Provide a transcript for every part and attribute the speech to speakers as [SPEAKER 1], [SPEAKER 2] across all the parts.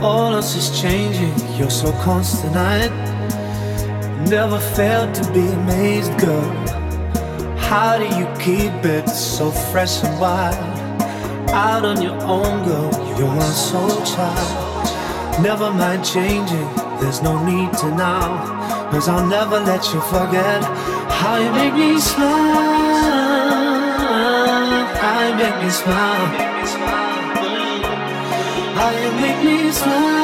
[SPEAKER 1] All else is changing, you're so constant. I never failed to be amazed, girl. How do you keep it so fresh and wild? Out on your own, girl, you're my soul child. Never mind changing, there's no need to now. Cause I'll never let you forget how you make me smile how you make me smile. How you make me smile.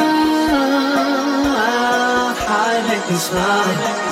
[SPEAKER 1] Make me smile.